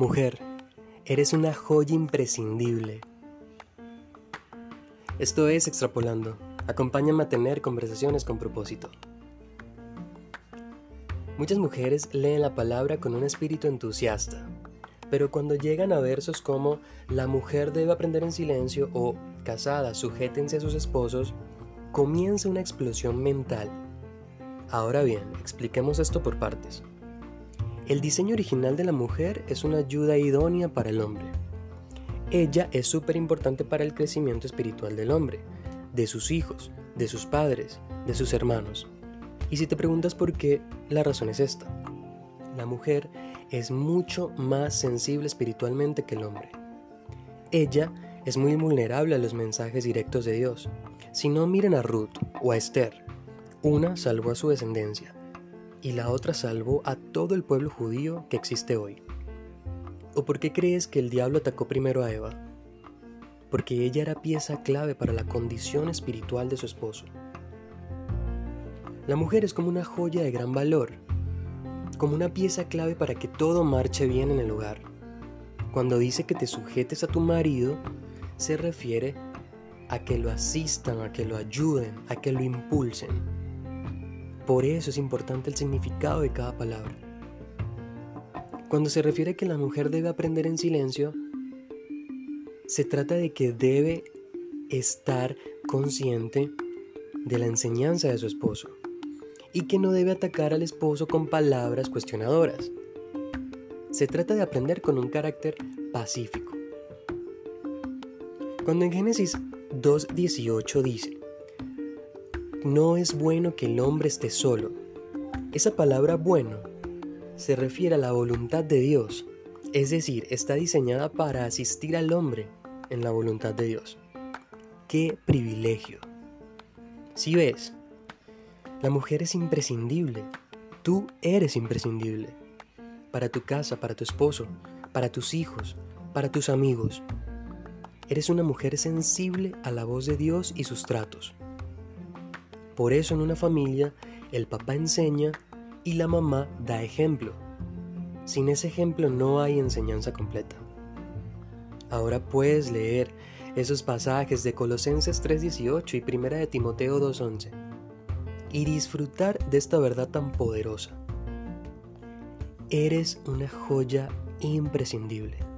Mujer, eres una joya imprescindible. Esto es Extrapolando. Acompáñame a tener conversaciones con propósito. Muchas mujeres leen la palabra con un espíritu entusiasta, pero cuando llegan a versos como la mujer debe aprender en silencio o casada, sujétense a sus esposos, comienza una explosión mental. Ahora bien, expliquemos esto por partes. El diseño original de la mujer es una ayuda idónea para el hombre. Ella es súper importante para el crecimiento espiritual del hombre, de sus hijos, de sus padres, de sus hermanos. Y si te preguntas por qué, la razón es esta. La mujer es mucho más sensible espiritualmente que el hombre. Ella es muy vulnerable a los mensajes directos de Dios. Si no, miren a Ruth o a Esther. Una salvó a su descendencia y la otra salvó a todo el pueblo judío que existe hoy. ¿O por qué crees que el diablo atacó primero a Eva? Porque ella era pieza clave para la condición espiritual de su esposo. La mujer es como una joya de gran valor, como una pieza clave para que todo marche bien en el hogar. Cuando dice que te sujetes a tu marido, se refiere a que lo asistan, a que lo ayuden, a que lo impulsen. Por eso es importante el significado de cada palabra. Cuando se refiere a que la mujer debe aprender en silencio, se trata de que debe estar consciente de la enseñanza de su esposo y que no debe atacar al esposo con palabras cuestionadoras. Se trata de aprender con un carácter pacífico. Cuando en Génesis 2.18 dice, no es bueno que el hombre esté solo. Esa palabra bueno se refiere a la voluntad de Dios, es decir, está diseñada para asistir al hombre en la voluntad de Dios. ¡Qué privilegio! Si ves, la mujer es imprescindible, tú eres imprescindible, para tu casa, para tu esposo, para tus hijos, para tus amigos. Eres una mujer sensible a la voz de Dios y sus tratos. Por eso en una familia el papá enseña y la mamá da ejemplo. Sin ese ejemplo no hay enseñanza completa. Ahora puedes leer esos pasajes de Colosenses 3:18 y Primera de Timoteo 2:11 y disfrutar de esta verdad tan poderosa. Eres una joya imprescindible.